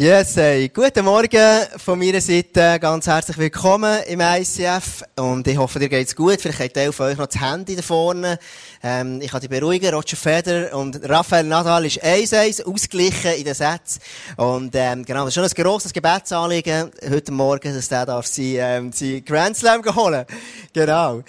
Yes, hey. Guten Morgen von meiner Seite. Ganz herzlich willkommen im ICF. Und ich hoffe, dir geht's gut. Vielleicht hat Teil von euch noch das Handy da vorne. Ähm, ich kann dich beruhigen. Roger Federer und Rafael Nadal ist 1-1 ausgeglichen in den Sätzen. Und, ähm, genau, das ist schon ein grosses Gebetsanliegen heute Morgen, dass der darf sein, ähm, sein Grand Slam holen. Genau.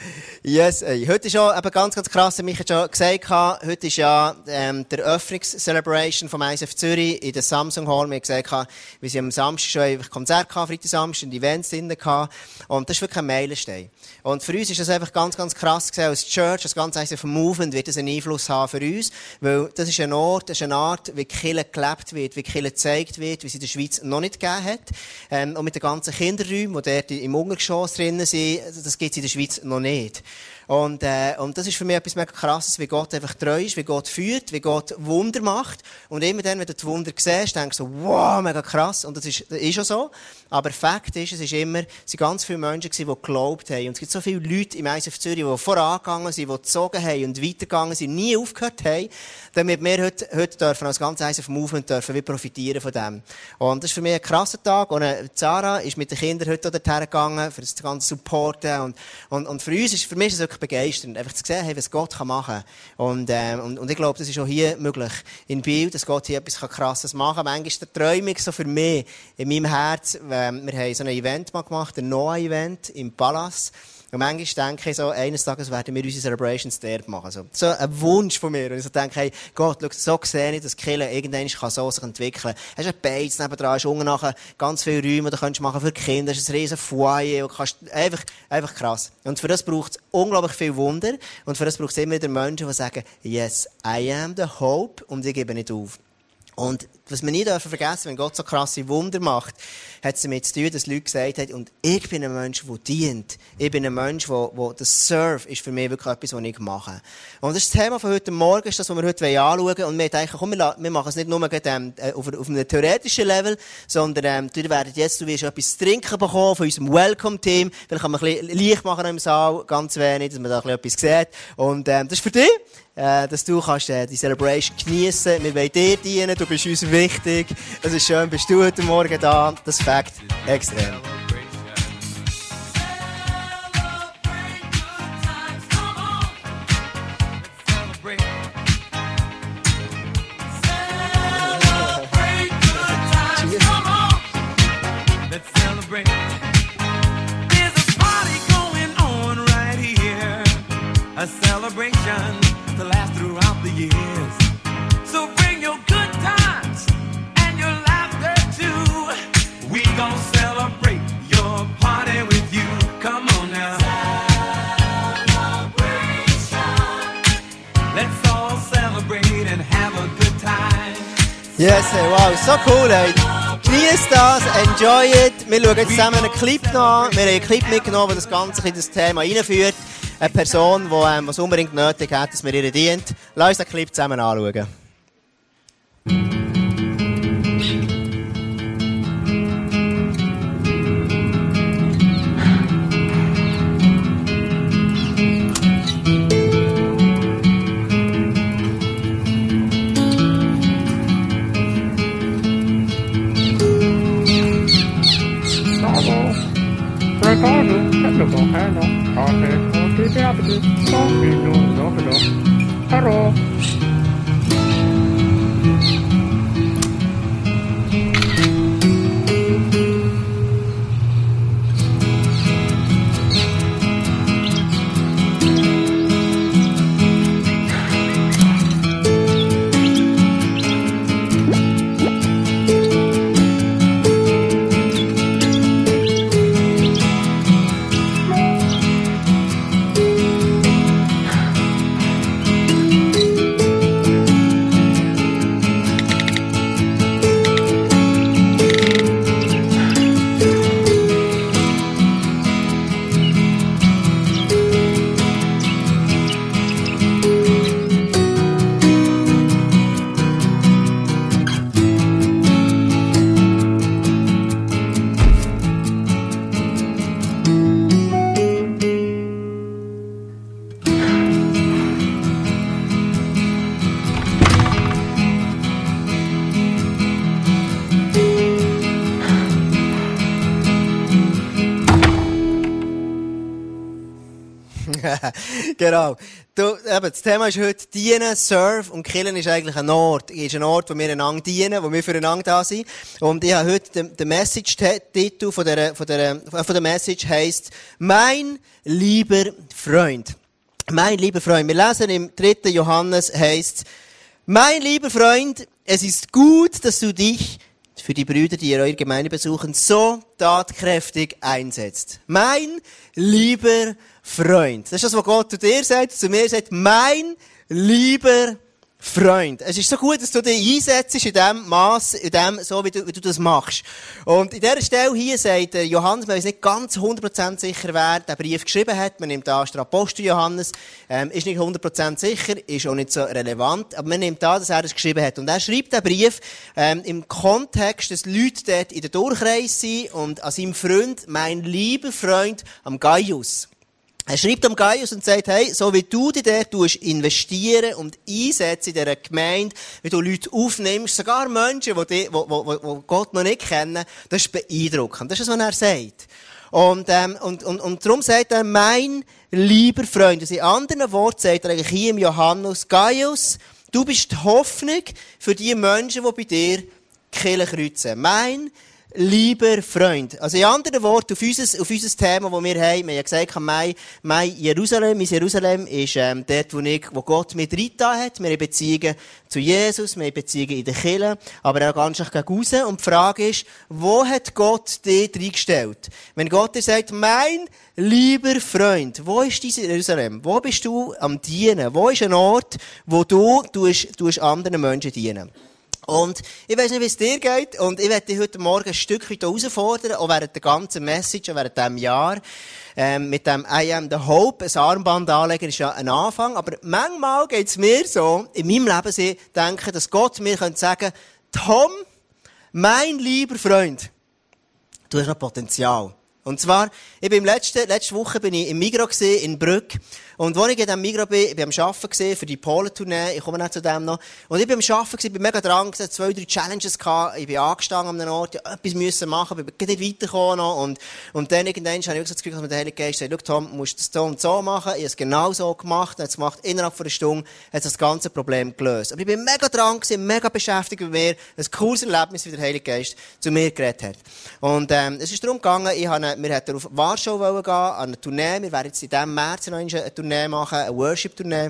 Yes, hey. Heute ist ja eben ganz, ganz krass, wie ich schon gesagt heute ist ja, ähm, der Öffnungscelebration vom ICF Zürich in der Samsung Hall. Wir haben gesagt, wir sind am Samstag schon einfach Konzert gehabt, Freitag, Samstag, und Events drinnen gehabt. Und das ist wirklich ein Meilenstein. Und für uns ist das einfach ganz, ganz krass gesehen, als Church, als ganz einfach Movement wird das einen Einfluss haben für uns. Weil das ist ein Ort, das ist eine Art, wie Kille gelebt wird, wie Kille gezeigt wird, wie sie in der Schweiz noch nicht gegeben hat. Ähm, und mit den ganzen Kinderräumen, die dort im Untergeschoss drinnen sind, das gibt es in der Schweiz noch nicht. Und, äh, und das ist für mich etwas mega krasses, wie Gott einfach treu ist, wie Gott führt, wie Gott Wunder macht. Und immer dann, wenn du die Wunder siehst, denkst du so, wow, mega krass. Und das ist, das ist schon so. Aber Fakt ist, es ist immer, es sind ganz viele Menschen gewesen, die geglaubt haben. Und es gibt so viele Leute im ISF Zürich, die vorangegangen sind, die gezogen haben und weitergegangen sind, nie aufgehört haben, damit wir heute, heute dürfen, als ganz ISF Movement dürfen, wir profitieren von dem. Und das ist für mich ein krasser Tag. Und äh, Sarah ist mit den Kindern heute dorthin gegangen, für das ganze Supporten. Und, und, und für uns ist, für mich ist es wirklich begeisternd, einfach zu sehen, hey, was Gott machen kann. Und, ähm, und, und ich glaube, das ist auch hier möglich. In Bild, dass Gott hier etwas Krasses machen kann. Manchmal ist Träumung so für mich, in meinem Herz, ähm, wir haben so ein Event mal gemacht, ein Noah-Event im Palace. Und manchmal denke ich so, eines Tages werden wir unsere Celebrations dort machen. Also, so ein Wunsch von mir. Und ich so denke, hey, Gott, schau, so sehe ich, dass Kille irgendwann kann so sich entwickeln kann. Hast ein Beiz nebendran, hast unten nachher ganz viele Räume, die du machen für Kinder, hast ein riesen Foyer und kannst, einfach, einfach krass. Und für das braucht es unglaublich viel Wunder. Und für das braucht es immer wieder Menschen, die sagen, yes, I am the hope und ich gebe nicht auf. Und was wir nie dürfen vergessen, wenn Gott so krasse Wunder macht, hat es damit zu tun, dass Leute gesagt haben, und ich bin ein Mensch, der dient. Ich bin ein Mensch, der, der das Serve ist für mich wirklich etwas, was ich mache. Und das ist das Thema von heute Morgen, ist das, was wir heute anschauen wollen. Und wir denken, komm, wir, machen es nicht nur ähm, auf, auf einem theoretischen Level, sondern ähm, du werdet jetzt, du wirst etwas zu trinken bekommen von unserem Welcome-Team. Vielleicht kann man ein bisschen Licht machen im Saal, ganz wenig, dass man da ein bisschen etwas sieht. Und ähm, das ist für dich äh, dass du kannst, äh, die Celebration geniessen. Wir wollen dir dienen, du bist uns wichtig. Es ist schön, bist du heute Morgen da. Das Fakt extrem. It. Wir schauen jetzt zusammen einen Clip an. Wir haben einen Clip mitgenommen, der das Ganze in das Thema einführt. Eine Person, die ähm, was unbedingt nötig hat, dass wir ihr dient. Lass uns den Clip zusammen anschauen. genau. Du, eben, das Thema ist heute Dienen, Serve und Killen ist eigentlich ein Ort. Ist ein Ort, wo wir einander dienen, wo wir füreinander da sind. Und ich habe heute den, den Message-Titel von der, von der, von der Message heisst, Mein lieber Freund. Mein lieber Freund. Wir lesen im 3. Johannes heisst, Mein lieber Freund, es ist gut, dass du dich für die Brüder, die ihr eure Gemeinde besuchen, so tatkräftig einsetzt. Mein lieber Freund. Das ist das, was Gott zu dir sagt, zu mir sagt, mein lieber Freund. Es ist so gut, dass du dich einsetzt in dem Maß, in dem, so wie du, wie du das machst. Und in dieser Stelle hier sagt Johannes, man ist nicht ganz 100% sicher, wer den Brief geschrieben hat. Man nimmt an, der Apostel Johannes, ähm, ist nicht 100% sicher, ist auch nicht so relevant, aber man nimmt an, dass er es geschrieben hat. Und er schreibt den Brief, ähm, im Kontext, dass Leute dort in der Durchreise sind und an seinem Freund, mein lieber Freund, am Gaius. Er schreibt am Gaius und sagt, hey, so wie du dich dort tust, investieren und einsetzen in dieser Gemeinde, wie du Leute aufnimmst, sogar Menschen, die, die, die, die Gott noch nicht kennen, das ist beeindruckend. Das ist, was er sagt. Und, ähm, und, und, und darum sagt er, mein lieber Freund. Also in anderen Worten sagt er eigentlich hier im Johannes, Gaius, du bist die Hoffnung für die Menschen, die bei dir Kirche kreuzen. Mein lieber Freund. Also in anderen Worten, auf unser, auf unser Thema, das wir haben, wir haben gesagt, mein, mein Jerusalem, mein Jerusalem ist ähm, dort, wo, ich, wo Gott mit reingetan hat. Wir haben Beziehungen zu Jesus, wir haben Beziehungen in der Kirche, aber auch ganz stark gegen raus. Und die Frage ist, wo hat Gott dich reingestellt? Wenn Gott dir sagt, mein lieber Freund, wo ist dieses Jerusalem? Wo bist du am Dienen? Wo ist ein Ort, wo du tust, tust anderen Menschen dienen? Und ich weiß nicht, wie es dir geht, und ich werde dich heute Morgen ein Stück weit herausfordern, auch während der ganzen Message, auch während diesem Jahr, ähm, mit dem I am the Hope, ein Armband anlegen, ist ja ein Anfang, aber manchmal geht es mir so, in meinem Leben, ich denke, dass Gott mir könnte sagen, Tom, mein lieber Freund, du hast noch Potenzial. Und zwar, ich bin letzte, letzte Woche bin ich im Migro in Brück. Und als ich in diesem Migro bin, ich bin am Arbeiten für die Polen-Tournee, ich komme nicht zu dem noch. Und ich bin am Arbeiten gesehen, bin mega dran gewesen, zwei, drei Challenges gehabt, ich bin angestanden an einem Ort, ja, etwas müssen machen, ich bin nicht weitergekommen noch. Und, und dann irgendwann habe ich so das Gefühl, dass mir der Heilige Geist sagt, schau Tom, du musst das so und so machen. Ich habe es genau so gemacht, und es gemacht, innerhalb von einer Stunde hat das ganze Problem gelöst. Aber ich bin mega dran gewesen, mega beschäftigt mit mir, ein cooles Erlebnis, wie der Heilige Geist zu mir geredet hat. Und, ähm, es ist darum gegangen, ich habe, wir hätten auf Warschau gehen, an eine Tournee, wir werden jetzt in diesem März noch eine Tournee machen, eine Worship-Tournee.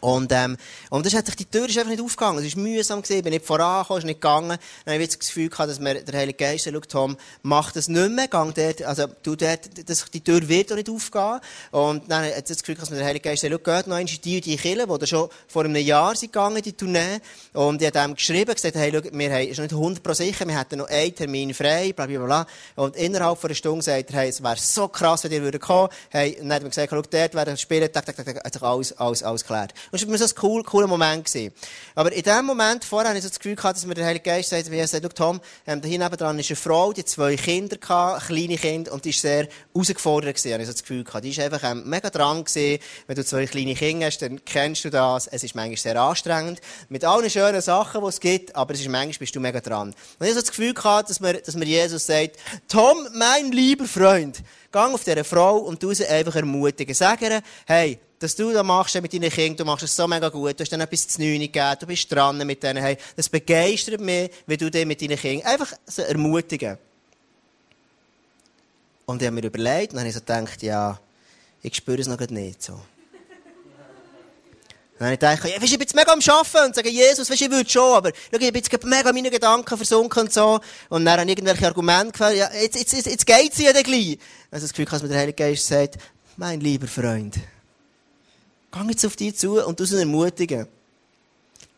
Und, ähm, und das hat sich, die Tür ist einfach nicht aufgegangen. Es war mühsam gewesen, bin nicht vorangekommen, ist nicht gegangen. Dann habe ich das Gefühl gehabt, dass mir der Heilige Geist sagt, Tom, mach das nicht mehr, gang dort, also, du dort, das, die Tür wird auch nicht aufgehen. Und dann hat das Gefühl gehabt, dass mir der Heilige Geist sagt, geht noch in die und die Kirche, die da schon vor einem Jahr sind gegangen, die Tournee. Und ich habe ihm geschrieben, gesagt, hey, schau, wir haben, ist nicht 100 pro sicher, wir hätten noch einen Termin frei, bla, bla, bla. Und innerhalb von einer Stunde sagt er, hey, es wäre so krass, wenn ihr würdet kommen. Hey, und dann hat er gesagt, schau, dort werden spielen, tak, tak, tak, tak, hat sich alles, alles, alles geklärt. Und es war so ein cool, cooler Moment gewesen. Aber in dem Moment vorher habe ich so das Gefühl dass mir der Heilige Geist sagt, wie er sagt, Tom, ähm, da hier nebenan ist eine Frau, die zwei Kinder gehabt, kleine Kinder, und die ist sehr herausgefordert gewesen, habe ich so das Gefühl gehabt. Die ist einfach, ähm, mega dran gewesen. Wenn du zwei kleine Kinder hast, dann kennst du das. Es ist manchmal sehr anstrengend. Mit allen schönen Sachen, die es gibt, aber es ist manchmal bist du mega dran. Und ich habe so das Gefühl gehabt, dass mir, dass mir Jesus sagt, Tom, mein lieber Freund, gang auf diese Frau und du sie einfach ermutigen. Sag ihr, hey, dass du das machst mit deinen Kindern, du machst es so mega gut, du hast dann etwas zu neun gegeben, du bist dran mit denen, hey, das begeistert mich, wie du dich mit deinen Kindern einfach so ermutigen. Und ich habe mir überlegt, und dann habe ich so gedacht, ja, ich spüre es noch nicht so. Dann habe ich gedacht, ja, weißt, ich bin jetzt mega am Arbeiten und sage, Jesus, weißt, ich würde schon, aber schau, ich bin jetzt mega meine Gedanken versunken und so. Und dann habe ich irgendwelche Argumente gefällt, ja, jetzt, jetzt, jetzt, jetzt geht's ja dann gleich. Also das Gefühl, dass mir der Heilige Geist sagt, mein lieber Freund, geh jetzt auf dich zu und du sie ermutigen.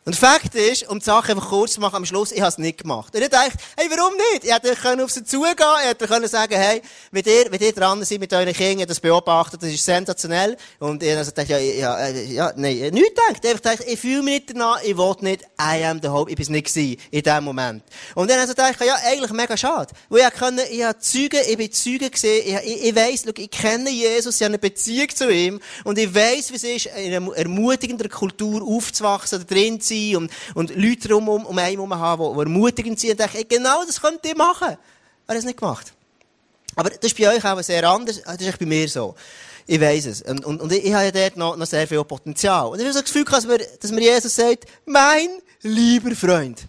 Und Fakt ist, um die Sache einfach kurz zu machen, am Schluss, ich habe es nicht gemacht. Und ich dachte, hey, warum nicht? Ich hätte auf sie zugehen, ich hätte sagen hey, wenn ihr, wenn ihr dran seid mit euren Kindern, das beobachtet, das ist sensationell. Und ich also dachte, ja, ja, äh, ja, nein, nichts gedacht. Ich dachte, ich fühle mich nicht danach, ich will nicht, I am the hope, ich bin es nicht gewesen, in dem Moment. Und dann also dachte ich, ja, eigentlich mega schade. Weil ich konnte, ich habe Zeugen, ich bin Zeugen gesehen, ich, ich, ich weiss, look, ich kenne Jesus, ich habe eine Beziehung zu ihm, und ich weiss, wie es ist, in einer ermutigenden Kultur aufzuwachsen, drin zu sein, und, und Leute um, um, um einen herum haben, die, ermutigend sind und denken, hey, genau das könnt ihr machen. Er hat es nicht gemacht. Aber das ist bei euch auch sehr anders, das ist bei mir so. Ich weiss es. Und, und, und ich, ich habe ja dort noch, noch sehr viel Potenzial. Und ich habe so das Gefühl, dass mir, dass mir Jesus sagt, mein lieber Freund.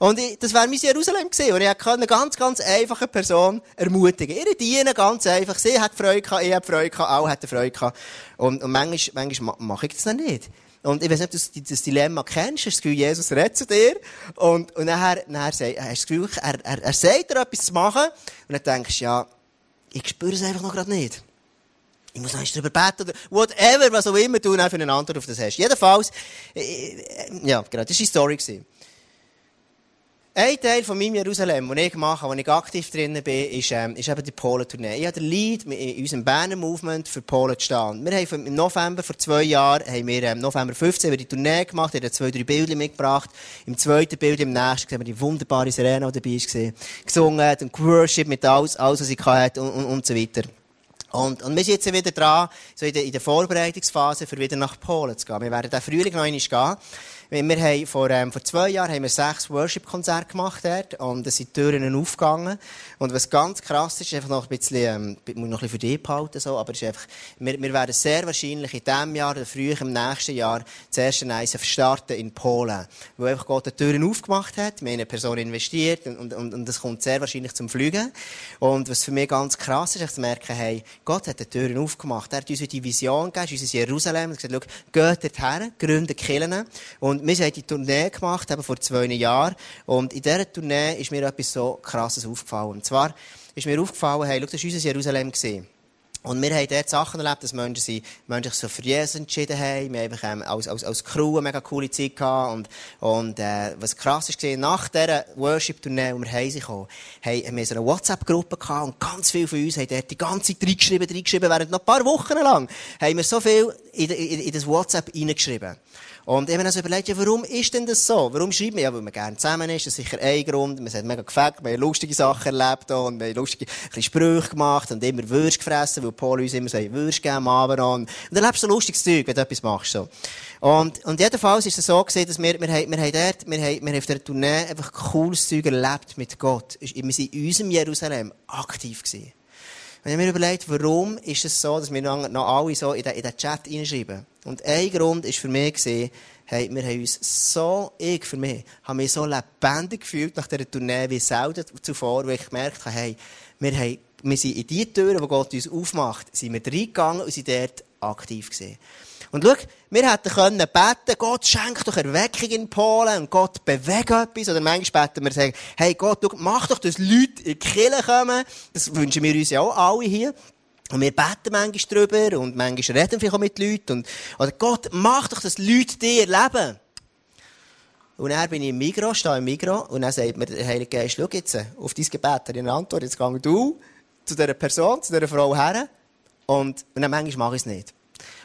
Und ich, das wäre mein Jerusalem gewesen. Und ich konnte eine ganz, ganz einfache Person ermutigen. Ihre dienen ganz einfach. Sie hat Freude gehabt, ich habe Freude gehabt, alle hatten Freude gehabt. Und, und manchmal, manchmal ma- mache ich das dann nicht. Und ich weiß nicht, ob du das, Dilemma kennst. Hast du das Gefühl, Jesus redet zu dir. Und, und nachher, nachher sagt, hast du das Gefühl, er, er, er sagt dir etwas zu machen. Und dann denkst du, ja, ich spüre es einfach noch gerade nicht. Ich muss noch drüber beten oder whatever, was auch immer du für eine Antwort auf das hast. Jedenfalls, äh, äh, ja, genau, das war die Story. gewesen. Ein Teil von meinem Jerusalem, den ich mache, wo ich aktiv drin bin, ist, ähm, ist eben die Polen-Tournee. Ich habe den Lead in unserem Berner Movement für Polen gestanden. Wir haben im November vor zwei Jahren, haben wir, ähm, November 15, haben die Tournee gemacht, haben zwei, drei Bilder mitgebracht. Im zweiten Bild, im nächsten, sehen wir die wunderbare Serena, dabei war, gesungen, und geworshippt mit alles, alles, was sie hatte und, und, und so weiter. Und, und wir sind jetzt wieder dran, so in der, in der Vorbereitungsphase, für wieder nach Polen zu gehen. Wir werden den Frühling noch einmal gehen. Wir haben vor, ähm, vor zwei Jahren haben wir sechs Worship-Konzerte gemacht dort und es sind Türen aufgegangen. Und was ganz krass ist, ist einfach noch ein bisschen, ähm, muss noch ein bisschen für dich behalten, so, aber ist einfach, wir, wir werden sehr wahrscheinlich in diesem Jahr oder früher im nächsten Jahr das erste ISF starten in Polen. Wo einfach Gott die Türen aufgemacht hat, wir haben in eine Person investiert und, und, und das kommt sehr wahrscheinlich zum Fliegen. Und was für mich ganz krass ist, ist zu merken, hey, Gott hat die Türen aufgemacht. Er hat uns die Vision gegeben, unser Jerusalem, und gesagt, schau, geht dorthin, gründet Kirchen. Und wir haben die Tournee gemacht, eben vor zwei Jahren. Und in dieser Tournee ist mir etwas so krasses aufgefallen. Und zwar ist mir aufgefallen, hey, schau, das war unser Jerusalem. Gewesen. Und wir haben dort Sachen erlebt, dass Menschen, sich, Menschen sich so für Jesus entschieden haben. Wir haben ähm, als, als, als Crew eine mega coole Zeit gehabt. Und, und, äh, was krass ist, gesehen, nach dieser Worship-Tournee, wo wir heim sind gekommen, haben haben wir so eine WhatsApp-Gruppe gehabt und ganz viele von uns haben dort die ganze Zeit reingeschrieben, reingeschrieben, während noch ein paar Wochen lang, haben wir so viel in, in, in das WhatsApp reingeschrieben. Und ich habe mir also überlegt, ja, warum ist denn das so? Warum schreibt man? Ja, weil man gerne zusammen ist. Das ist sicher ein Grund. Man hat mega gefällt. Wir haben lustige Sachen erlebt und wir haben lustige Sprüche gemacht und immer Würst gefressen, weil Paul uns immer sagt, Würst geben Abend an. Und dann erlebst du lustiges Zeug, wenn du etwas machst, so. Und, und jedenfalls ist es so gewesen, dass wir, wir, haben, wir haben dort, wir haben, wir haben auf der Tournee einfach cooles Zeug erlebt mit Gott. Wir sind in unserem Jerusalem aktiv gewesen. Und ich mir überlegt, warum ist es so, dass wir noch, alle so in den, Chat reinschreiben. Und ein Grund ist für mich hey, wir haben uns so, ich für mich, haben mich so lebendig gefühlt nach dieser Tournee wie selten zuvor, weil ich gemerkt habe, hey, wir haben, wir sind in die Türen, die Gott uns aufmacht, sind wir reingegangen und sind dort aktiv gewesen. Und schau, wir hätten können beten, Gott schenkt doch Erweckung in Polen und Gott bewegt etwas. Oder manchmal beten wir sagen, hey Gott, mach doch, dass Leute in die Kirche kommen. Das wünschen wir uns ja auch alle hier. Und wir beten manchmal drüber und manchmal reden wir auch mit Leuten. Und, oder Gott, mach doch, dass Leute dir erleben. Und dann bin ich im Migros, stehe im Migros, und dann sagt mir der Heilige Geist, schau jetzt, auf dein Gebet hat er eine Antwort, jetzt geh du zu dieser Person, zu dieser Frau her, und, und dann manchmal mache ich es nicht.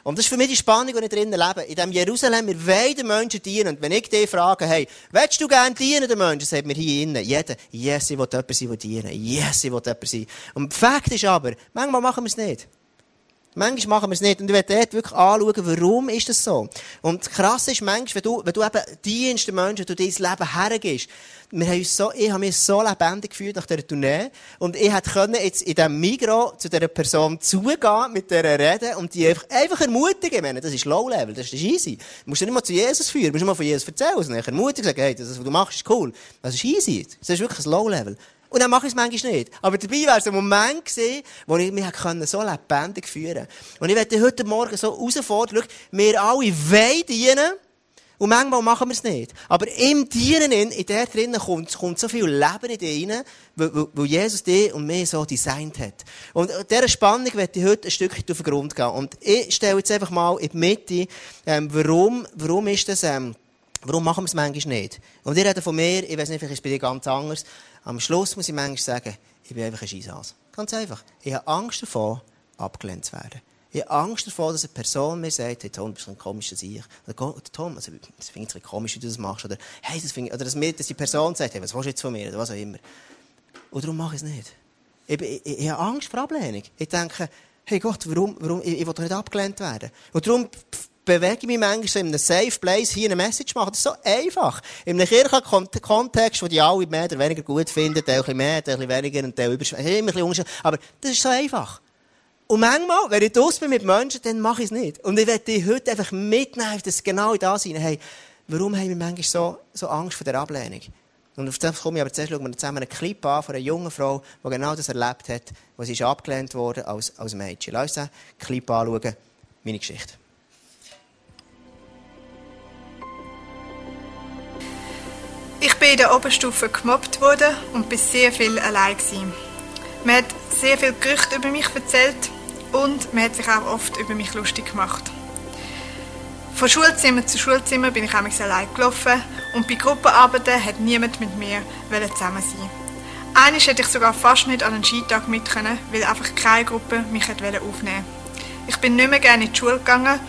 Und das ist für mich die Spannung, die ich drinnen lebe. In diesem Jerusalem, wir wollen den Menschen dienen. Und wenn ich dich frage, hey, willst du gerne dienen den Menschen? Sagt mir hier innen, jeder, yes, ich will jemand sein, der dienen. Yes, ich will jemand. Und Fakt ist aber, manchmal machen wir es nicht. Manchmal machen wir es nicht. Und ich werde dort wirklich anschauen, warum ist das so. Und krass ist manchmal, wenn du, wenn du eben dienst den Menschen, du dein Leben hergibst, wir haben uns so, ich habe mich so lebendig gefühlt nach dieser Tournee. Und ich können jetzt in diesem Migro zu dieser Person zugehen, mit der reden und die einfach, einfach ermutigen. Meine, das ist Low-Level, das ist easy. Du musst nicht mal zu Jesus führen, du musst nicht mal von Jesus erzählen, sondern ermutigen, sagen, hey, das, was du machst, ist cool. Das ist easy. Das ist wirklich ein Low-Level. Und dann mache ich es manchmal nicht. Aber dabei wäre es ein Moment gewesen, wo ich mich so lebendig führen Und ich werde heute Morgen so herausfordern, wir alle wollen dienen, und manchmal machen wir es nicht. Aber im Dienen, in, der drinnen kommt, kommt so viel Leben in dich rein, weil Jesus dich und mich so designt hat. Und dieser Spannung werde ich heute ein Stückchen auf den Grund gehen. Und ich stelle jetzt einfach mal in die Mitte, ähm, warum, warum ist das, ähm, warum machen wir es manchmal nicht? Und ihr redet von mir, ich weiß nicht, vielleicht ist es bei dir ganz anders. Am Schluss muss ich manchmal sagen, ich bin einfach ein Scheissas. Ganz einfach. Ich habe Angst davor, abgelehnt zu werden. Ich habe Angst davor, dass eine Person mir sagt, hey Tom, bist ein komischer Sieg. Oder Tom, also, das finde ich ein komisch, wie du das machst. Oder, hey, das ich, oder dass, mir, dass die Person sagt, hey, was willst du jetzt von mir? Oder was auch immer. Und darum mache ich es nicht. Ich, ich, ich, ich habe Angst vor Ablehnung. Ich denke, hey Gott, warum, warum, ich, ich will doch nicht abgelehnt werden. Und darum bewege ich mich manchmal in einem Safe Place hier eine Message machen. Das ist so einfach. In einem kirchlichen Kontext, wo die alle mehr oder weniger gut finden, der ein mehr, der weniger und der bisschen Aber das ist so einfach. Und manchmal, wenn ich draussen bin mit Menschen, dann mache ich es nicht. Und ich werde dich heute einfach mitnehmen, dass genau das hinein, hey, warum haben wir manchmal so, so Angst vor der Ablehnung? Und auf das komme ich aber zuerst, schauen wir zusammen einen Clip an von einer jungen Frau, die genau das erlebt hat, wo sie ist abgelehnt wurde als, als Mädchen. Lass uns den Clip anschauen, meine Geschichte. Ich bin in der Oberstufe gemobbt worden und bin sehr viel allein gewesen. Man hat sehr viel Gerüchte über mich erzählt und man hat sich auch oft über mich lustig gemacht. Von Schulzimmer zu Schulzimmer bin ich einmal allein gelaufen und bei Gruppenarbeiten hat niemand mit mir zusammen sein. Eines hätte ich sogar fast nicht an einen Skitag mit können, weil einfach keine Gruppe mich aufnehmen wollte. Ich bin nicht mehr gerne in die Schule gegangen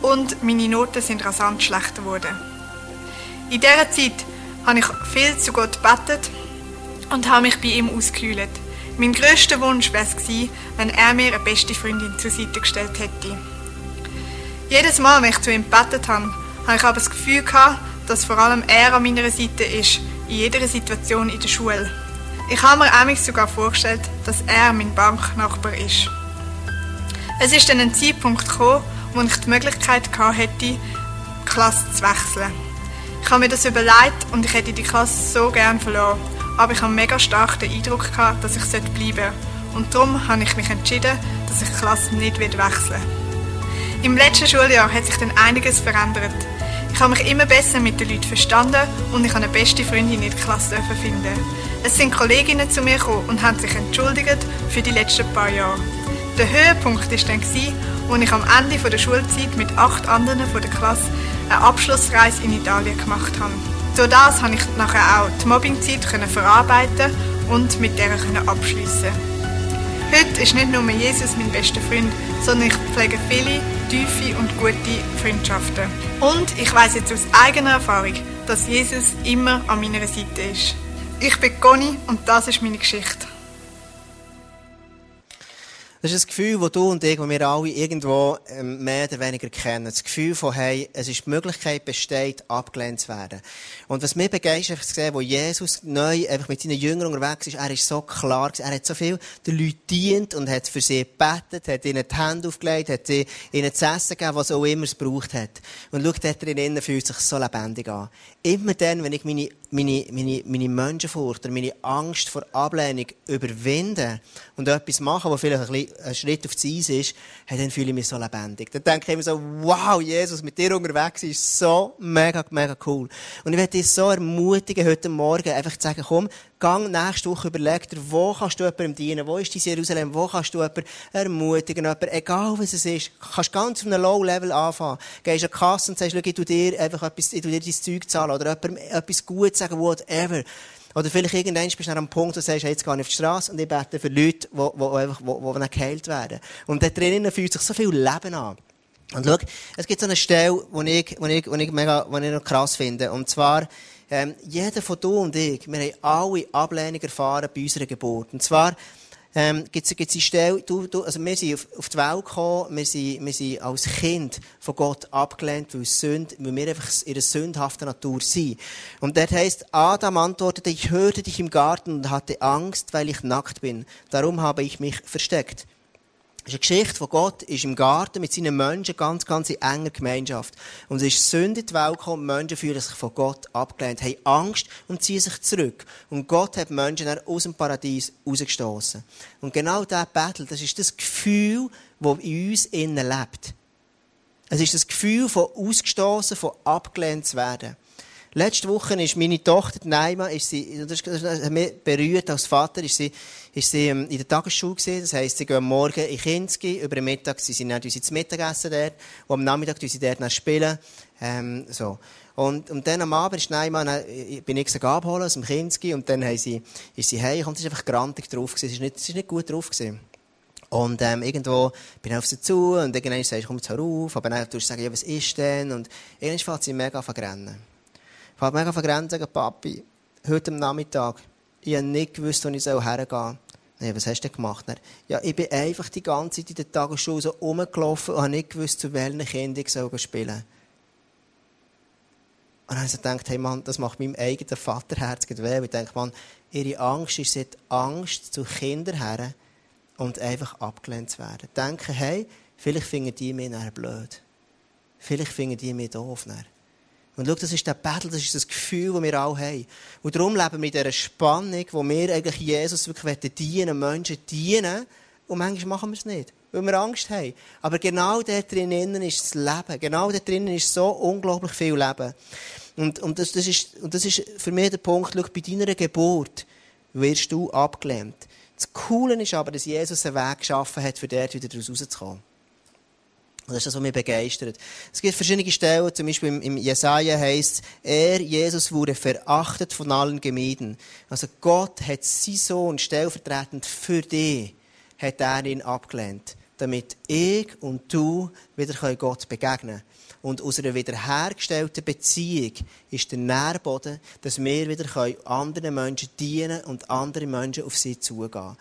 und meine Noten sind rasant schlechter geworden. In dieser Zeit habe ich viel zu Gott gebetet und habe mich bei ihm ausgekühlt. Mein grösster Wunsch wäre es gewesen, wenn er mir eine beste Freundin zur Seite gestellt hätte. Jedes Mal, wenn ich zu ihm gebetet habe, habe ich aber das Gefühl gehabt, dass vor allem er an meiner Seite ist, in jeder Situation in der Schule. Ich habe mir nämlich sogar vorgestellt, dass er mein Banknachbar ist. Es ist dann ein Zeitpunkt gekommen, wo ich die Möglichkeit gehabt hätte, die Klasse zu wechseln. Ich habe mir das überlegt und ich hätte die Klasse so gern verloren. Aber ich habe mega stark den Eindruck gehabt, dass ich bleiben sollte. Und darum habe ich mich entschieden, dass ich die Klasse nicht wechseln will. Im letzten Schuljahr hat sich dann einiges verändert. Ich habe mich immer besser mit den Leuten verstanden und ich habe eine beste Freundin in der Klasse finden. Es sind Kolleginnen zu mir gekommen und haben sich entschuldigt für die letzten paar Jahre. Der Höhepunkt war dann, als ich am Ende der Schulzeit mit acht anderen von der Klasse eine Abschlussreise in Italien gemacht habe. Durch das konnte ich nachher auch die Mobbingzeit verarbeiten und mit der abschließen. Heute ist nicht nur Jesus mein bester Freund, sondern ich pflege viele tiefe und gute Freundschaften. Und ich weiß jetzt aus eigener Erfahrung, dass Jesus immer an meiner Seite ist. Ich bin Conny und das ist meine Geschichte. Das ist ein Gefühl, das du und ich, das wir alle irgendwo ähm, mehr oder weniger kennen. Das Gefühl von, hey, es ist die Möglichkeit besteht, abgelehnt zu werden. Und was mich begeistert, ist wo Jesus neu einfach mit seinen Jüngern unterwegs ist, er ist so klar, er hat so viel den Leuten dient und hat für sie gebetet, hat ihnen die Hände aufgelegt, hat ihnen zu essen gegeben, was auch immer es braucht hat. Und schaut, dort drinnen fühlt sich so lebendig an. Immer dann, wenn ich meine meine, meine, meine Menschenfurcht meine Angst vor Ablehnung überwinden und etwas machen, was vielleicht ein, bisschen ein Schritt aufs Eis ist, dann fühle ich mich so lebendig. Dann denke ich immer so, wow, Jesus, mit dir unterwegs ist so mega, mega cool. Und ich werde dich so ermutigen, heute Morgen einfach zu sagen, komm, gang nächste Woche überleg dir, wo kannst du jemandem dienen, wo ist dein Jerusalem, wo kannst du jemanden ermutigen, jemanden, egal was es ist, kannst ganz auf einem Low-Level anfangen. Gehst an die Kasse und sagst, schau, ich tu dir einfach etwas, ich tu dir dein Zeug zahlen oder jemandem etwas Gutes sagen, whatever. Oder vielleicht irgendwann bist du an einem Punkt, wo du sagst, hey, jetzt gehe ich auf die Straße und ich bete für Leute, die, die, einfach, die, die geheilt werden. Und da drinnen fühlt sich so viel Leben an. Und schau, es gibt so eine Stelle, die ich, die ich, die ich mega, die ich noch krass finde. Und zwar, ähm, jeder von du und ich, wir haben alle Ablehnung erfahren bei unserer Geburt. Und zwar, ähm, gibt's, gibt's die Stelle, du, du, also wir sind auf, auf die Welt gekommen, wir sind, wir sind als Kind von Gott abgelehnt, weil, Sünd, weil wir einfach in einer sündhaften Natur sind. Und dort heisst, Adam antwortete, ich hörte dich im Garten und hatte Angst, weil ich nackt bin. Darum habe ich mich versteckt. Ist eine Geschichte von Gott, ist im Garten mit seinen Menschen ganz, ganz in enger Gemeinschaft. Und es ist Sünde in die Welt gekommen, Menschen fühlen sich von Gott abgelehnt, haben Angst und ziehen sich zurück. Und Gott hat Menschen dann aus dem Paradies rausgestoßen. Und genau dieser Battle, das ist das Gefühl, das in uns innen lebt. Es ist das Gefühl von ausgestoßen, von abgelehnt zu werden. Letzte Woche ist meine Tochter, Naima, ist sie, das hat mich berührt als Vater, ist sie, ist sie ähm, in der Tagesschule gewesen. Das heisst, sie gehen morgen in Kinski, über den Mittag, sie sind dann zum Mittagessen dort, und am Nachmittag sie dort dann spielen, ähm, so. Und, und dann am Abend ist Naima, dann, bin ich sie abholen aus dem Kinski, und dann haben sie, ist sie heim, und sie ist einfach grantig drauf gewesen, sie ist nicht, sie ist nicht gut drauf gewesen. Und ähm, irgendwo bin ich auf sie zu und irgendwann sagst du, komm jetzt herauf, aber dann tust du sagen, ja, was ist denn? Und irgendwann fängt sie mega an zu rennen. Ich habe mega vergrenzt sagen, Papi, heute am Nachmittag, ich habe nicht gewusst, wo ich hergehen soll. Nee, was hast du denn gemacht? Ja, ich bin einfach die ganze Zeit in der Tagesschule so rumgelaufen und habe nicht gewusst, zu welchen Kindern ich spielen soll. Und dann habe ich gedacht, hey Mann, das macht meinem eigenen Vaterherz weh. Ich denke, Mann, ihre Angst ist, sie Angst zu Kindern her. und einfach abgelehnt zu werden. Denken, hey, vielleicht finden die mich blöd. Vielleicht finden die mich doof. Nachher. Und schau, das ist der Battle, das ist das Gefühl, das wir alle haben. Und darum leben wir in dieser Spannung, wo wir eigentlich Jesus wirklich dienen, Menschen dienen. Und manchmal machen wir es nicht, weil wir Angst haben. Aber genau dort drinnen ist das Leben. Genau dort drinnen ist so unglaublich viel Leben. Und, und, das, das ist, und das ist für mich der Punkt, schau, bei deiner Geburt wirst du abgelehnt. Das Coole ist aber, dass Jesus einen Weg geschaffen hat, für dort wieder rauszukommen. Das ist das, was mich begeistert. Es gibt verschiedene Stellen, zum Beispiel im, im Jesaja heißt er, Jesus, wurde verachtet von allen gemieden. Also Gott hat seinen Sohn stellvertretend für dich, hat er ihn abgelehnt. Damit ich und du wieder Gott begegnen können. Und aus einer wiederhergestellten Beziehung ist der Nährboden, dass wir wieder anderen Menschen dienen und andere Menschen auf sie zugehen.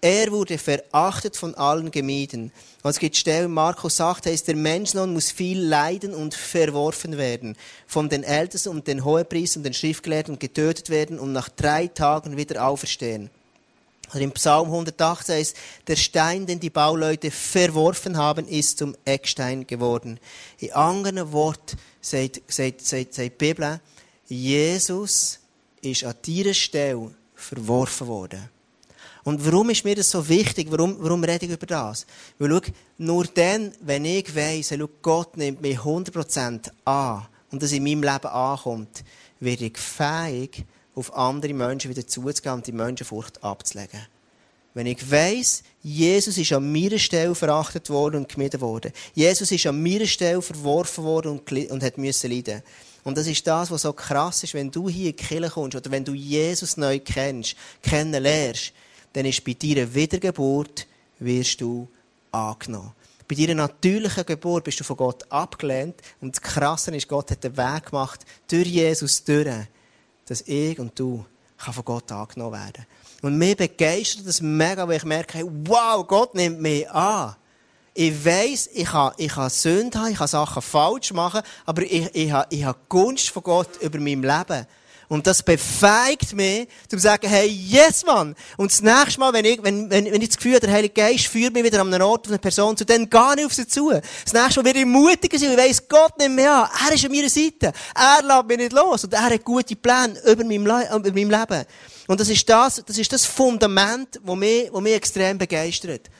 Er wurde verachtet von allen gemieden. Und es gibt Stellen, Markus sagt, heißt, der Menschensohn muss viel leiden und verworfen werden. Von den Ältesten und den Hohepriestern und den Schriftgelehrten getötet werden und nach drei Tagen wieder auferstehen. Und im Psalm 118 heißt, der Stein, den die Bauleute verworfen haben, ist zum Eckstein geworden. In anderen Worten sagt, sagt, sagt, sagt die Bibel, Jesus ist an dieser Stelle verworfen worden. Und warum ist mir das so wichtig? Warum, warum rede ich über das? Weil, schau, nur dann, wenn ich weiss, schau, Gott nimmt mich 100% an und das in meinem Leben ankommt, werde ich fähig, auf andere Menschen wieder zuzugehen und die Menschenfurcht abzulegen. Wenn ich weiss, Jesus ist an meiner Stelle verachtet worden und gemieden worden. Jesus ist an meiner Stelle verworfen worden und, und hat müssen leiden. Und das ist das, was so krass ist, wenn du hier in die Kirche kommst oder wenn du Jesus neu kennst, kennenlernst, dann ist bei deiner Wiedergeburt wirst du angenommen. Bei deiner natürlichen Geburt bist du von Gott abgelehnt. Und das Krasse ist, Gott hat den Weg gemacht, durch Jesus durch, dass ich und du von Gott angenommen werden Und mir begeistert das mega, weil ich merke, wow, Gott nimmt mich an. Ich weiss, ich kann, ich kann Sünde haben, ich kann Sachen falsch machen, aber ich, ich, habe, ich habe Gunst von Gott über mein Leben. Und das befeigt mich, zu sagen, hey, yes, Mann. Und das nächste Mal, wenn ich, wenn, wenn, wenn ich das Gefühl habe, der Heilige Geist führt mich wieder an einen Ort, auf eine Person zu, dann gehe ich auf sie zu. Das nächste Mal werde ich mutiger sein, ich weiss, Gott nimmt mich an. Er ist an meiner Seite. Er lässt mich nicht los. Und er hat gute Pläne über meinem, Le über meinem Leben. Und das ist das, das ist das Fundament, das mich, das mich extrem begeistert.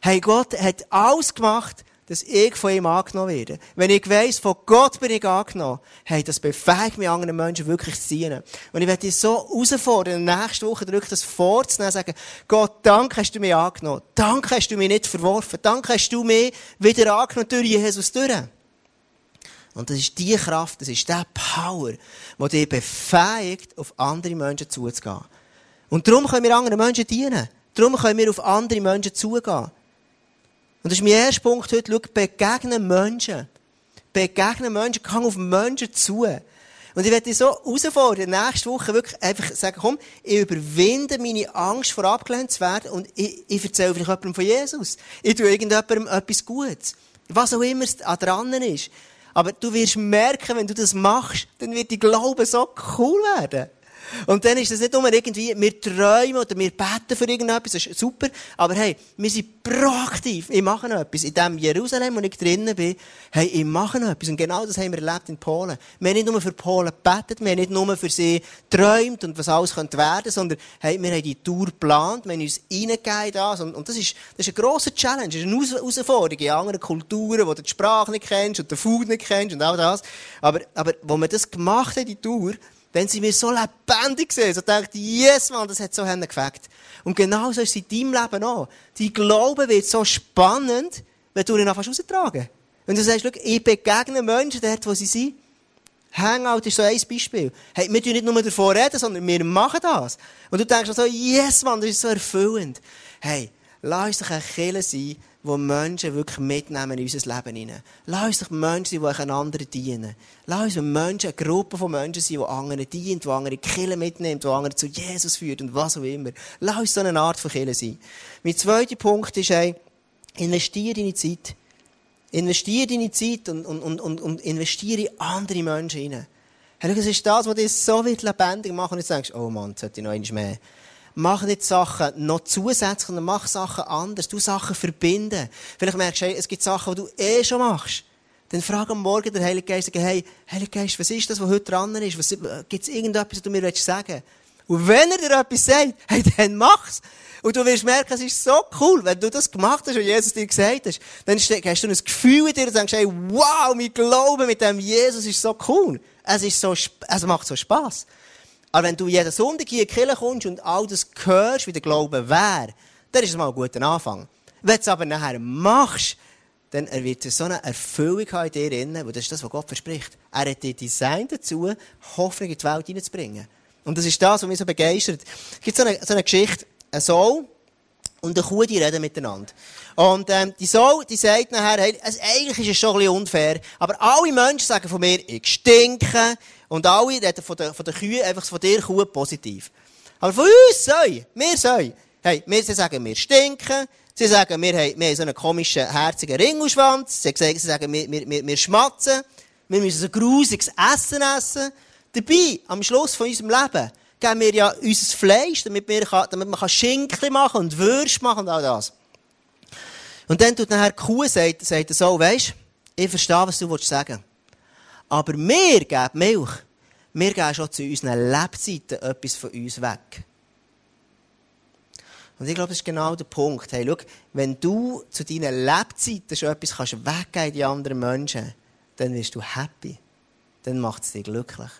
Hey, Gott hat alles gemacht, dass ich von ihm angenommen werde. Wenn ich weiss, von Gott bin ich angenommen, hey, das befähigt mich, anderen Menschen wirklich zu dienen. Und ich werde dich so herausfordern, nächsten Woche drück das vorzunehmen, sagen, Gott, danke hast du mich angenommen. Danke hast du mich nicht verworfen. Danke hast du mich wieder angenommen durch Jesus durch. Und das ist die Kraft, das ist der Power, die dich befähigt, auf andere Menschen zuzugehen. Und darum können wir anderen Menschen dienen. Darum können wir auf andere Menschen zugehen. Und das ist mein erster Punkt heute. Schau, begegnen Menschen. Begegnen Menschen. Gang auf Menschen zu. Und ich werde dich so herausfordern, nächste Woche wirklich einfach sagen, komm, ich überwinde meine Angst vor abgelehnt zu werden und ich, ich erzähle vielleicht jemandem von Jesus. Ich tue irgendjemandem etwas Gutes. Was auch immer es dran ist. Aber du wirst merken, wenn du das machst, dann wird die Glaube so cool werden. Und dann ist es nicht nur irgendwie, wir träumen oder wir beten für irgendetwas, das ist super. Aber hey, wir sind proaktiv. Ich mache noch etwas. In dem Jerusalem, wo ich drinnen bin, hey, ich mache noch etwas. Und genau das haben wir erlebt in Polen. Wir haben nicht nur für Polen gebetet, wir haben nicht nur für sie geträumt und was alles könnte werden, sondern hey, wir haben die Tour geplant, wir haben uns reingegeben das. Und, und das ist, das ist eine grosse Challenge, das ist eine Herausforderung in anderen Kulturen, wo du die Sprache nicht kennst und den Food nicht kennst und all das. Aber, aber, wo wir das gemacht haben, die Tour, dann sind wir so lebendig gesehen. So dachte yes, Mann, das hat so Hände gefällt. Und genau so ist es in deinem Leben auch. Dein Glaube wird so spannend, wenn du ihn einfach raustragen Wenn du sagst, schau, ich begegne Menschen dort, wo sie sind. Hangout ist so ein Beispiel. Hey, wir tun nicht nur davor reden, sondern wir machen das. Und du denkst so, yes, Mann, das ist so erfüllend. Hey, lass uns doch ein Killer sein, wo Menschen wirklich mitnehmen in unser Leben hinein. Lass uns doch Menschen sein, die anderen dienen. Lass uns Menschen, eine Gruppe von Menschen sein, die anderen dient, die andere Kille mitnimmt, die andere zu Jesus führt und was auch immer. Lass uns so eine Art von Kille sein. Mein zweiter Punkt ist, hey, investiere deine Zeit. Investiere deine Zeit und, und, und, und, investiere in andere Menschen hinein. Hey, das ist das, was dich so wird lebendig machen und du denkst, oh Mann, das sollte ich noch einmal mehr. Mach nicht Sachen noch zusätzlich, sondern mach Sachen anders. Du Sachen verbinden. Vielleicht merkst du, hey, es gibt Sachen, die du eh schon machst. Dann frag am Morgen den Heiligen Geist, hey, Heiliger Geist, was ist das, was heute dran ist? Was, gibt's irgendetwas, was du mir sagen willst? Und wenn er dir etwas sagt, hey, dann mach's. Und du wirst merken, es ist so cool, wenn du das gemacht hast und Jesus dir gesagt hast, dann hast du ein Gefühl in dir und denkst, hey, wow, mein Glaube mit dem Jesus ist so cool. Es ist so, es macht so Spass. Aber wenn du jeden Sonntag hier in die Kirche kommst und all das hörst, wie der Glaube wäre, dann ist es mal ein guter Anfang. Wenn du es aber nachher machst, dann wird es so eine Erfüllung in dir drin, weil das ist das, was Gott verspricht. Er hat dir Design dazu, Hoffnung in die Welt hineinzubringen. Und das ist das, was mich so begeistert. Es gibt so eine, so eine Geschichte, ein Soul und eine Kuh, die reden miteinander. Und ähm, die Soul, die sagt nachher, hey, also eigentlich ist es schon ein bisschen unfair, aber alle Menschen sagen von mir, ich stinke, und alle reden von den, von den Kühen, einfach von der Kuh positiv. Aber von uns soll, wir sollen, hey, wir sagen, wir stinken, sie sagen, wir haben, wir haben so einen komischen, herzigen Ringelschwanz, sie sie sagen wir, wir, wir, wir schmatzen, wir müssen so grusiges Essen essen. Dabei, am Schluss von unserem Leben, geben wir ja unser Fleisch, damit, wir damit man Schinken machen und Würst machen und all das. Und dann tut nachher die Kuh, sagt, sagt so, weisst, ich verstehe, was du sagen willst. Aber wir geben Milch. Wir geben schon zu unseren Lebzeiten etwas von uns weg. Und ich glaube, das ist genau der Punkt. Hey, schau, wenn du zu deinen Lebzeiten schon etwas kannst weggeben in die anderen Menschen, dann wirst du happy. Dann macht es dich glücklich.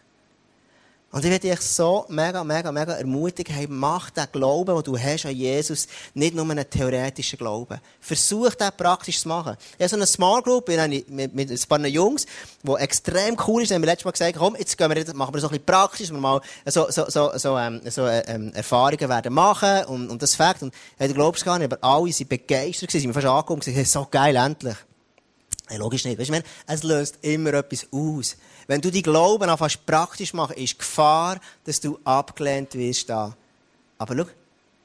Und ich möchte dich so mega, mega, mega ermutigen, hey, mach den Glauben, den du hast an Jesus, nicht nur einen theoretischen Glauben. Versuch, den praktisch zu machen. Ich habe so eine Small Group mit, mit ein paar Jungs, die extrem cool ist. Da haben wir letztes Mal gesagt, komm, jetzt gehen wir, machen wir so ein bisschen praktisch, wir mal so, so, so, so, ähm, so ähm, Erfahrungen werden machen und, und das Fakt. Und hey, du glaubst gar nicht, aber alle waren begeistert gewesen, sind fast angekommen und gesagt, hey, so geil, endlich. Hey, logisch nicht. Weißt du, es löst immer etwas aus. Wenn du die Glauben fast praktisch machst, ist die Gefahr, dass du abgelehnt wirst da. Aber schau,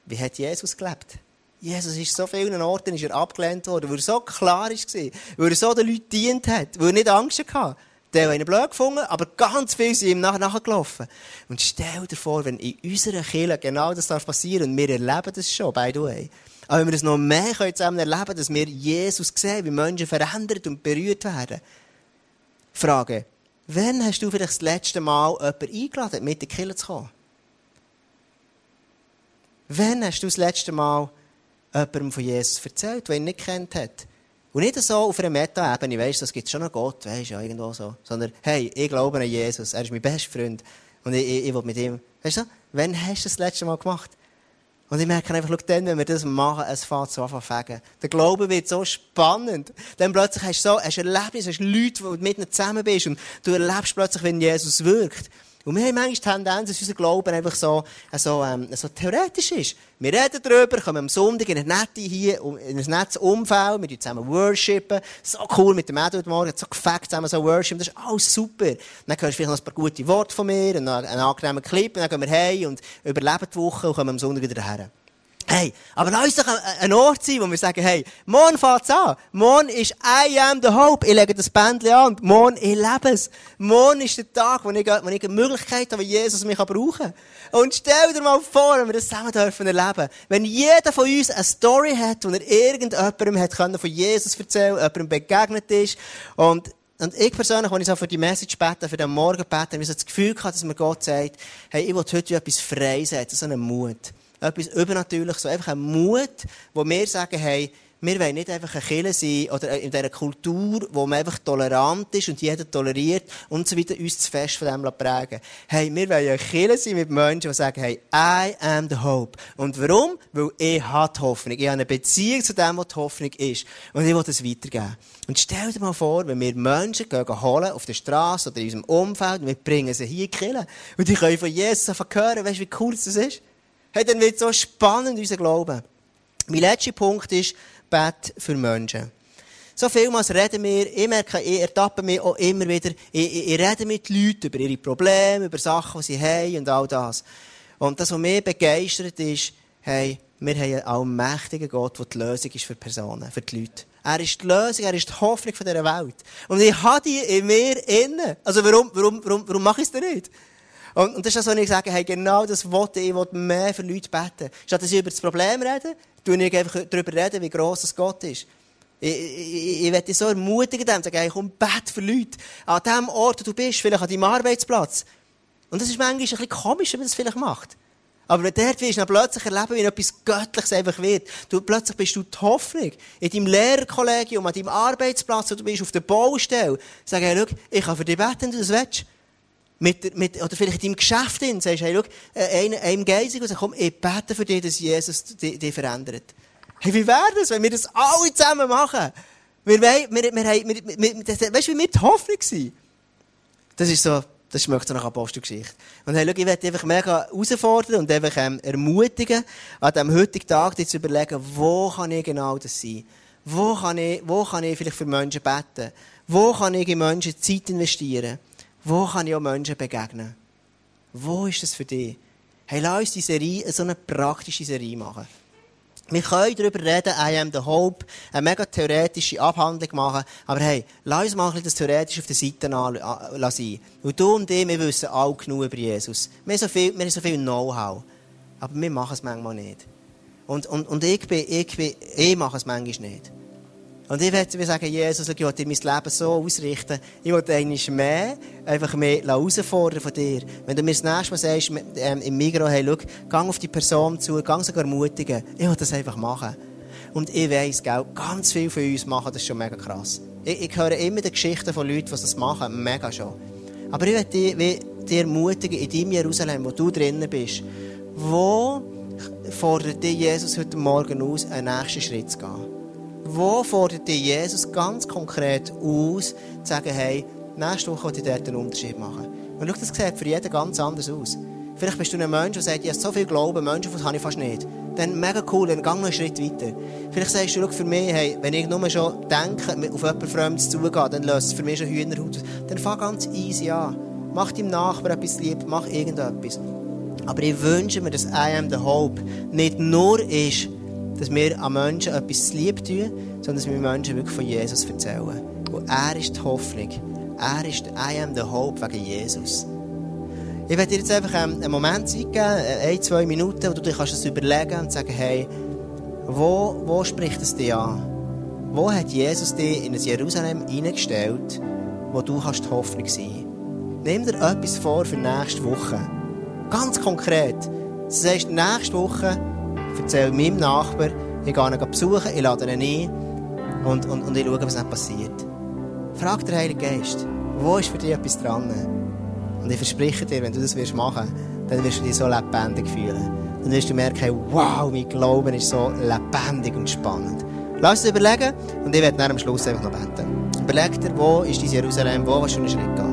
wie hat Jesus gelebt? Jesus ist so vielen Orten ist er abgelehnt worden, weil er so klar war, weil er so den Leuten dient hat, weil er nicht Angst hatte. Der hat ihn blöd gefunden, aber ganz viele sind ihm nachher nachgelaufen. Und stell dir vor, wenn in unserer Kirche genau das passieren darf und wir erleben das schon, by the way. Aber wenn wir es noch mehr zusammen erleben können, dass wir Jesus sehen, wie Menschen verändert und berührt werden. Frage, Wann hast du vielleicht das letzte Mal jemanden eingeladen, mit in die Kirche zu kommen? Wann hast du das letzte Mal jemandem von Jesus erzählt, der ihn nicht kennt hat? Und nicht so auf einer Meta-Ebene, weißt du, das gibt schon noch Gott, weißt du, ja, irgendwo so. Sondern, hey, ich glaube an Jesus, er ist mein bester Freund. Und ich, ich, ich will mit ihm, weißt du, wann hast du das letzte Mal gemacht? Und ich merke einfach, schau, dann, wenn wir das machen, es fängt so an fegen. Der Glaube wird so spannend. Dann plötzlich hast du so, hast Erlebnis, hast Leute, wo du mit ihnen zusammen bist und du erlebst plötzlich, wenn Jesus wirkt. Und wir haben manchmal die Tendenz, dass unser Glauben einfach so, so, ähm, so theoretisch ist. Wir reden darüber, kommen am Sonntag in ein nettes hier, in ein nettes Umfeld, wir zusammen worshipen. So cool mit dem heute Morgen, so gefackt zusammen so worshipen. Das ist alles super. Dann hörst du vielleicht noch ein paar gute Worte von mir, einen, einen angenehmen Clip, und dann gehen wir heim und überleben die Woche und kommen am Sonntag wieder her. Hey, aber lass uns doch ein Ort sein, wo wir sagen, hey, morgen fängt's an. Morgen ist I am the hope. Ich lege das Bändchen an und morgen, ich lebe es. Morgen ist der Tag, wo ich, wo ich eine Möglichkeit habe, Jesus mich brauchen kann. Und stell dir mal vor, wenn wir das zusammen dürfen erleben. Wenn jeder von uns eine Story hat, wo er irgendjemandem hat können von Jesus erzählen, jemandem begegnet ist. Und und ich persönlich, wenn ich so für die Message bete, für den Morgen bete, habe ich so das Gefühl gehabt, dass mir Gott sagt, hey, ich will heute etwas freisetzen, so einen Mut etwas Übernatürliches, so einfach ein Mut, wo wir sagen, hey, wir wollen nicht einfach ein Killer sein oder in dieser Kultur, wo man einfach tolerant ist und jeder toleriert und so weiter, uns zu fest von dem prägen Hey, wir wollen ein Killer sein mit Menschen, die sagen, hey, I am the hope. Und warum? Weil ich habe Hoffnung. Ich habe eine Beziehung zu dem, was die Hoffnung ist. Und ich will das weitergeben. Und stell dir mal vor, wenn wir Menschen gehen holen, auf der Straße oder in unserem Umfeld, und wir bringen sie hier Kirche, und die können von Jesus hören, weißt du, wie cool das ist? Hey, dann wird so spannend, unser Glauben. Mein letzter Punkt ist, Bet für Menschen. So vielmals reden wir, ich merke, ich ertappe mich auch immer wieder, ich, ich, ich rede mit Leuten über ihre Probleme, über Sachen, die sie haben und all das. Und das, was mich begeistert ist, hey, wir haben einen allmächtigen Gott, der die Lösung ist für Personen, für die Leute. Er ist die Lösung, er ist die Hoffnung dieser Welt. Und ich habe die in mir innen. Also warum, warum, warum, warum mache ich es denn nicht? Und, und das ist das, was ich sage, hey, genau das wollte ich, ich will mehr für Leute beten. Statt dass ich über das Problem rede, tue ich einfach darüber reden, wie gross das Gott ist. Ich, ich, ich werde dich so ermutigen, dem, sagen, hey, komm, bet für Leute. An dem Ort, wo du bist, vielleicht an deinem Arbeitsplatz. Und das ist manchmal ein bisschen komisch, wenn man das vielleicht macht. Aber wenn dort bist, dann plötzlich erleben, wie etwas Göttliches einfach wird. Du, plötzlich bist du die Hoffnung. In deinem Lehrerkollegium, an deinem Arbeitsplatz, wo du bist, auf der Baustelle. Sag, hey, schau, ich kann für dich beten, wenn du das willst. Mit, mit, oder vielleicht in deinem Geschäft hin, sagst, hey, schau, äh, einem, einem geisig und sagst, komm, ich bete für dich, dass Jesus dich, dich verändert. Hey, wie wäre das, wenn wir das alle zusammen machen? Wir, wir, wir, wir, wir, wir, wir, weißt du, wie wir die Hoffnung sind? Das ist so, das schmeckt so nach Apostelgeschichte. Und hey, schau, ich werde einfach mega herausfordern und einfach ähm, ermutigen, an diesem heutigen Tag dir zu überlegen, wo kann ich genau das sein? Wo kann ich, wo kann ich vielleicht für Menschen beten? Wo kann ich in Menschen Zeit investieren? Wo kann ich auch Menschen begegnen? Wo ist das für dich? Hey, lass uns die Serie, so eine praktische Serie machen. Wir können darüber reden, I am the Hope, eine mega theoretische Abhandlung machen, aber hey, lass uns mal das theoretisch auf der Seite an, sein. Und du und ich, wir wissen all genug über Jesus. Wir haben so viel, wir haben so viel Know-how. Aber wir machen es manchmal nicht. Und, und, und ich bin, ich bin, ich mache es manchmal nicht. Und ich würde sagen, Jesus, ich dir mein Leben so ausrichten. Ich will eigentlich mehr, einfach mehr herausfordern von dir. Wenn du mir das nächste Mal sagst, ähm, im Migros, hey, schau, geh auf die Person zu, geh sogar ermutigen. Ich will das einfach machen. Und ich weiss, gell, ganz viele von uns machen das schon mega krass. Ich, ich höre immer die Geschichten von Leuten, die das machen, mega schon. Aber ich will dich ermutigen, in deinem Jerusalem, wo du drinnen bist, wo fordert dich Jesus heute Morgen aus, einen nächsten Schritt zu gehen? Wo fordert dich Jesus ganz konkret aus, zu sagen, hey, nächste Woche will ich dort einen Unterschied machen? Und schau, das sieht für jeden ganz anders aus. Vielleicht bist du ein Mensch, der sagt, ich habe so viel Glauben, Menschen, das habe ich fast nicht. Dann mega cool, dann geh noch einen Schritt weiter. Vielleicht sagst du, für mich, hey, wenn ich nur schon denke, auf jemanden Fremdes zugehen, dann löst es für mich schon Hühnerhaut aus. Dann fang ganz easy an. Mach deinem Nachbarn etwas lieb, mach irgendetwas. Aber ich wünsche mir, dass I am the nicht nur ist, dass wir an Menschen etwas lieb tun, sondern dass wir Menschen wirklich von Jesus erzählen. Und er ist die Hoffnung. Er ist I am the Hope wegen Jesus. Ich werde dir jetzt einfach ähm, einen Moment Zeit geben, äh, ein, zwei Minuten, wo du dir kannst das überlegen und sagen, hey, wo, wo spricht es dich an? Wo hat Jesus dich in ein Jerusalem hineingestellt, wo du kannst die Hoffnung sein Nimm dir etwas vor für nächste Woche. Ganz konkret. Du sagst, nächste Woche erzähle meinem Nachbar, ich gehe ihn besuchen, ich lade ihn ein und, und, und ich schaue, was dann passiert. Frag den Heiligen Geist, wo ist für dich etwas dran? Und ich verspreche dir, wenn du das wirst machen, dann wirst du dich so lebendig fühlen. Dann wirst du merken, wow, mein Glauben ist so lebendig und spannend. Lass es überlegen und ich werde dann am Schluss einfach noch beten. Überleg dir, wo ist dein Jerusalem, wo willst du einen Schritt gehen?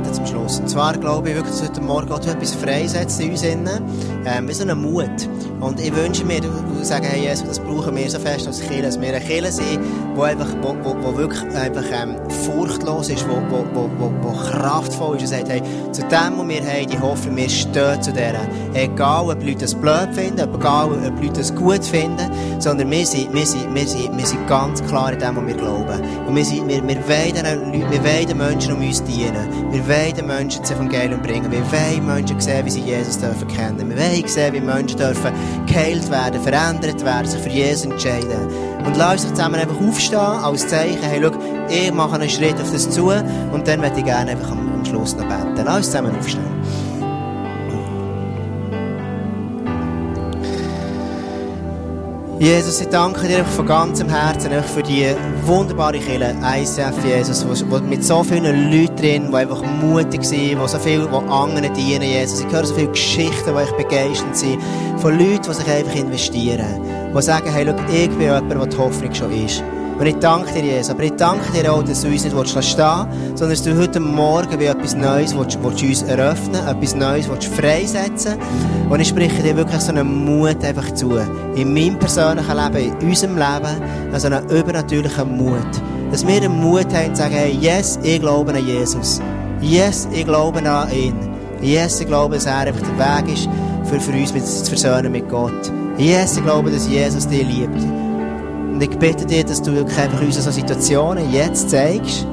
Beten zum Schluss. Und zwar glaube ich wirklich, dass heute Morgen Gott etwas freisetzt in uns innen, ähm, wie so einen Mut. Und ich wünsche mir, du, du sagst, hey Jesus, das brauchen wir so fest als Kirche, dass wir eine Kirche sind, wo einfach, wo, wo, wirklich einfach, ähm, furchtlos ist, wo, wo, wo, wo, wo kraftvoll ist und sagt, hey, zu dem, wo wir haben, die Hoffnung, wir stehen zu der. Egal, ob Leute das blöd finden, egal, ob Leute das gut finden, sondern wir sind, wir sind, ganz klar in dem, was wir glauben. Und wir, sind, wir, wir, wollen wir wollen den Menschen um uns dienen. Wir wollen den Menschen das Evangelium bringen. Wir wollen Menschen sehen, wie sie Jesus dürfen kennen. Wir wollen sehen, wie Menschen dürfen geheilt werden, verändert werden, sich für Jesus entscheiden. Und lass uns zusammen einfach aufstehen, als Zeichen, hey, schau, ich mache einen Schritt auf das zu, und dann möchte ich gerne am, am Schluss noch beten. Lass uns zusammen aufstehen. Jesus, ich danke dir von ganzem Herzen für die wunderbare Kirche, Jesus, wo, wo mit so vielen Leuten drin, die einfach mutig sind, die so viel, die anderen dienen, Jesus. Ich höre so viele Geschichten, die echt begeisternd sind, von Leuten, die sich einfach investieren, die sagen, hey, schau, ich bin jemand, der die Hoffnung schon ist. Und ich danke dir, Jesus. Aber ich danke dir auch, dass du uns nicht stehen willst, sondern dass du heute Morgen wie etwas Neues willst, willst uns eröffnen etwas Neues willst freisetzen Und ich spreche dir wirklich so einen Mut einfach zu. In meinem persönlichen Leben, in unserem Leben, so einen übernatürlichen Mut. Dass wir den Mut haben zu sagen, hey, yes, ich glaube an Jesus. Yes, ich glaube an ihn. Yes, ich glaube, dass er einfach der Weg ist, für, für uns zu versöhnen mit Gott. Yes, ich glaube, dass Jesus dich liebt. Und ich bitte dir, dass du einfach uns so Situationen jetzt zeigst.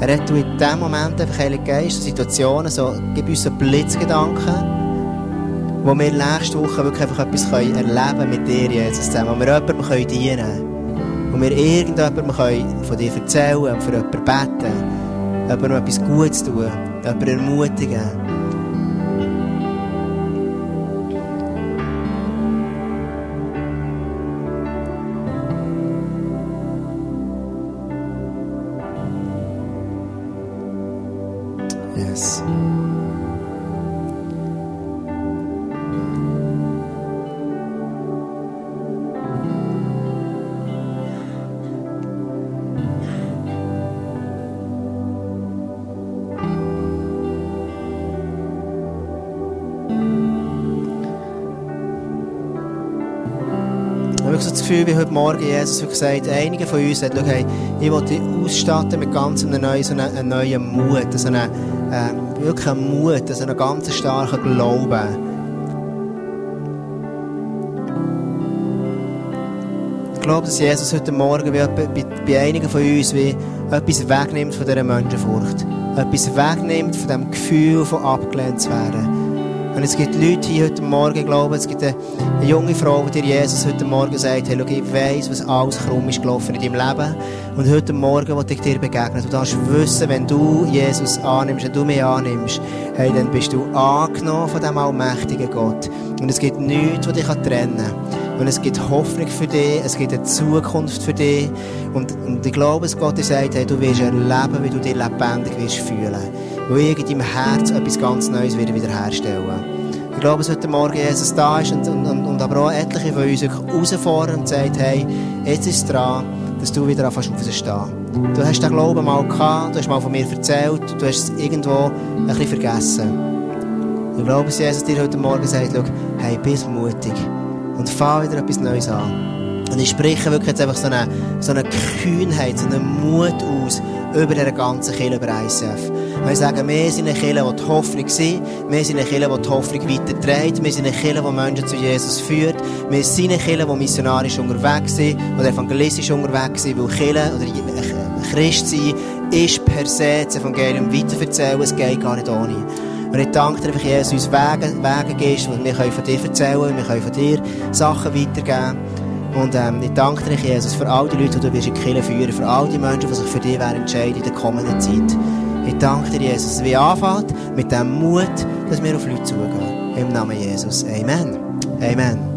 Red du in dem Moment einfach, Heilige Geist, Situationen, so, gib uns so Blitzgedanken, wo wir nächste Woche wirklich einfach etwas können erleben mit dir, Jesus, zusammen, wo wir jemandem können dienen können. Wo wir irgendjemandem können von dir erzählen und für jemanden beten, jemandem etwas Gutes tun, jemanden ermutigen. Habe wirklich so das Gefühl, wie heute Morgen Jesus wirklich sagt, einige von uns sagt, schau, hey, ich will dich ausstatten mit ganz einem neuen, so einem, einem neuen Mut, so einem, äh, wirklich einen Mut, so einen ganz starken Glauben. Ich glaube, dass Jesus heute Morgen etwa bei, bei einigen von uns wie etwas wegnimmt von dieser Menschenfurcht. Etwas wegnimmt von dem Gefühl von abgelehnt zu werden. Und es gibt Leute hier heute Morgen, ich es gibt eine junge Frau, die dir Jesus heute Morgen sagt, hey, schau, ich weiss, was alles krumm ist gelaufen in deinem Leben. Und heute Morgen will ich dir begegnen. Du darfst wissen, wenn du Jesus annimmst, wenn du mich annimmst, hey, dann bist du angenommen von dem allmächtigen Gott. Und es gibt nichts, was dich trennen kann. Und es gibt Hoffnung für dich, es gibt eine Zukunft für dich. Und, und ich glaube, dass Gott dir sagt, hey, du wirst erleben, wie du dich lebendig wirst fühlen. Weil ich in deinem Herz etwas ganz Neues wieder wiederherstellen Ich glaube, dass heute Morgen Jesus da ist und, und, und aber auch etliche von uns herausfordern und sagt, hey, jetzt ist es dran, dass du wieder anfängst aufzustehen. Du hast den Glauben mal gehabt, du hast mal von mir erzählt, du hast es irgendwo ein bisschen vergessen. Ich glaube, dass Jesus dir heute Morgen sagt, hey, bist mutig und fahr wieder etwas Neues an. Und ich spreche wirklich jetzt einfach so eine, so eine Kühnheit, so einen Mut aus über diese ganze Kirche, über ICF. Wir sagen, wir sind eine Kirche, die die Hoffnung sind. Wir sind eine Kirche, die die Hoffnung weiterträgt. Wir sind eine Kirche, die Menschen zu Jesus führt. Wir sind eine Kirche, die missionarisch unterwegs sind, oder evangelistisch unterwegs sind, weil Kirche oder Christ sein ist per se das Evangelium weiterverzählen. Es geht gar nicht ohne. Und ich danke dir, dass Jesus uns Wege, Wege gibst, und wir können von dir erzählen, wir können von dir Sachen weitergeben. Und ähm, ich danke dir, Jesus, für all die Leute, die du in die Kirche führen, für all die Menschen, die sich für dich entscheiden in der kommenden Zeit. Ich danke dir, Jesus, wir anfangen mit dem Mut, dass wir auf Leute zugehen. Im Namen Jesus. Amen. Amen.